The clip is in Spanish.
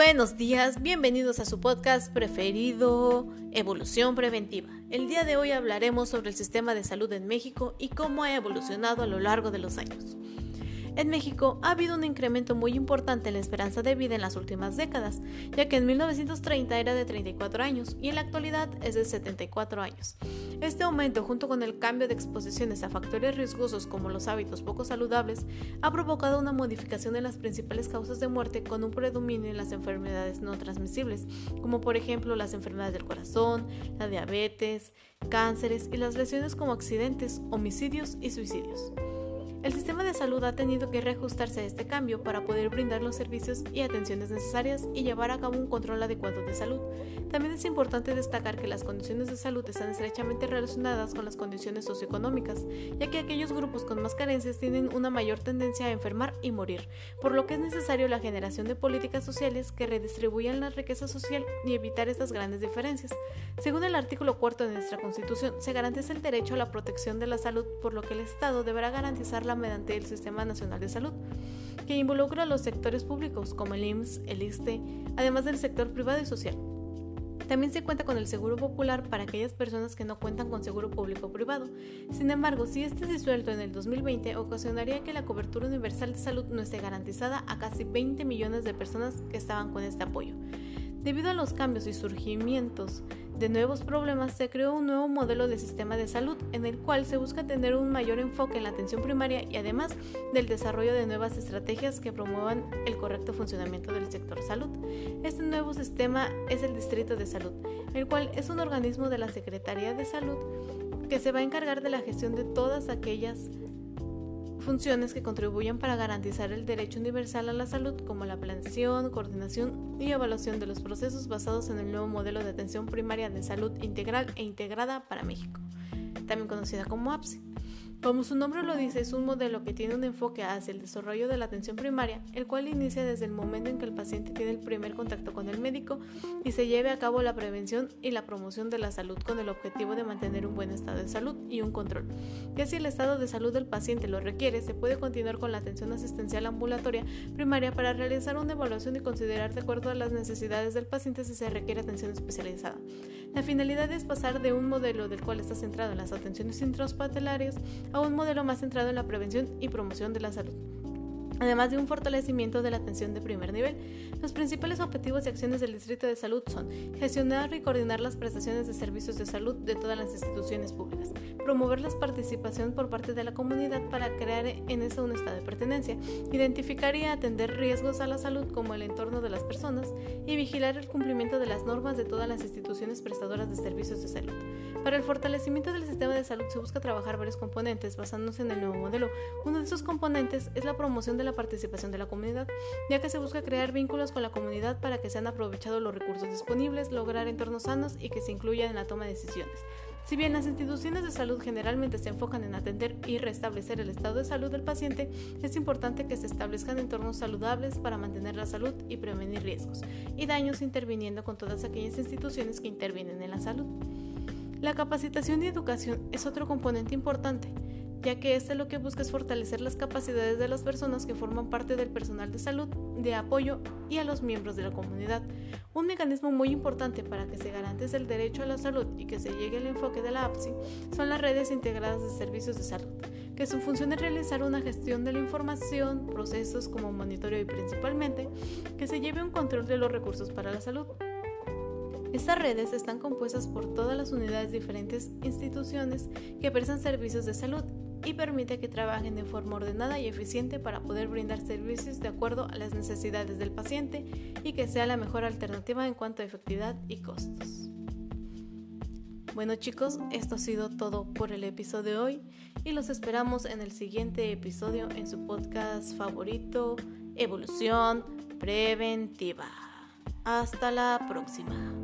Buenos días, bienvenidos a su podcast preferido, Evolución Preventiva. El día de hoy hablaremos sobre el sistema de salud en México y cómo ha evolucionado a lo largo de los años. En México ha habido un incremento muy importante en la esperanza de vida en las últimas décadas, ya que en 1930 era de 34 años y en la actualidad es de 74 años. Este aumento, junto con el cambio de exposiciones a factores riesgosos como los hábitos poco saludables, ha provocado una modificación en las principales causas de muerte con un predominio en las enfermedades no transmisibles, como por ejemplo las enfermedades del corazón, la diabetes, cánceres y las lesiones como accidentes, homicidios y suicidios. El sistema de salud ha tenido que reajustarse a este cambio para poder brindar los servicios y atenciones necesarias y llevar a cabo un control adecuado de salud. También es importante destacar que las condiciones de salud están estrechamente relacionadas con las condiciones socioeconómicas, ya que aquellos grupos con más carencias tienen una mayor tendencia a enfermar y morir, por lo que es necesario la generación de políticas sociales que redistribuyan la riqueza social y evitar estas grandes diferencias. Según el artículo cuarto de nuestra Constitución, se garantiza el derecho a la protección de la salud, por lo que el Estado deberá garantizar mediante el Sistema Nacional de Salud, que involucra a los sectores públicos como el IMSS, el ISTE, además del sector privado y social. También se cuenta con el seguro popular para aquellas personas que no cuentan con seguro público o privado. Sin embargo, si este es disuelto en el 2020, ocasionaría que la cobertura universal de salud no esté garantizada a casi 20 millones de personas que estaban con este apoyo. Debido a los cambios y surgimientos de nuevos problemas, se creó un nuevo modelo de sistema de salud en el cual se busca tener un mayor enfoque en la atención primaria y además del desarrollo de nuevas estrategias que promuevan el correcto funcionamiento del sector salud. Este nuevo sistema es el Distrito de Salud, el cual es un organismo de la Secretaría de Salud que se va a encargar de la gestión de todas aquellas funciones que contribuyen para garantizar el derecho universal a la salud, como la planeación, coordinación y evaluación de los procesos basados en el nuevo modelo de atención primaria de salud integral e integrada para México, también conocida como APSI. Como su nombre lo dice, es un modelo que tiene un enfoque hacia el desarrollo de la atención primaria, el cual inicia desde el momento en que el paciente tiene el primer contacto con el médico y se lleve a cabo la prevención y la promoción de la salud con el objetivo de mantener un buen estado de salud y un control. Que si el estado de salud del paciente lo requiere, se puede continuar con la atención asistencial ambulatoria primaria para realizar una evaluación y considerar de acuerdo a las necesidades del paciente si se requiere atención especializada. La finalidad es pasar de un modelo del cual está centrado en las atenciones intrahospitalarias a un modelo más centrado en la prevención y promoción de la salud además de un fortalecimiento de la atención de primer nivel. Los principales objetivos y acciones del Distrito de Salud son gestionar y coordinar las prestaciones de servicios de salud de todas las instituciones públicas, promover la participación por parte de la comunidad para crear en eso un estado de pertenencia, identificar y atender riesgos a la salud como el entorno de las personas y vigilar el cumplimiento de las normas de todas las instituciones prestadoras de servicios de salud. Para el fortalecimiento del sistema de salud se busca trabajar varios componentes basándose en el nuevo modelo. Uno de esos componentes es la promoción de la participación de la comunidad, ya que se busca crear vínculos con la comunidad para que sean aprovechados los recursos disponibles, lograr entornos sanos y que se incluyan en la toma de decisiones. Si bien las instituciones de salud generalmente se enfocan en atender y restablecer el estado de salud del paciente, es importante que se establezcan entornos saludables para mantener la salud y prevenir riesgos y daños interviniendo con todas aquellas instituciones que intervienen en la salud. La capacitación y educación es otro componente importante, ya que este lo que busca es fortalecer las capacidades de las personas que forman parte del personal de salud, de apoyo y a los miembros de la comunidad. Un mecanismo muy importante para que se garantice el derecho a la salud y que se llegue al enfoque de la APSI son las redes integradas de servicios de salud, que su función es realizar una gestión de la información, procesos como monitoreo y principalmente que se lleve un control de los recursos para la salud. Estas redes están compuestas por todas las unidades de diferentes instituciones que prestan servicios de salud y permite que trabajen de forma ordenada y eficiente para poder brindar servicios de acuerdo a las necesidades del paciente y que sea la mejor alternativa en cuanto a efectividad y costos. Bueno chicos, esto ha sido todo por el episodio de hoy y los esperamos en el siguiente episodio en su podcast favorito, Evolución Preventiva. Hasta la próxima.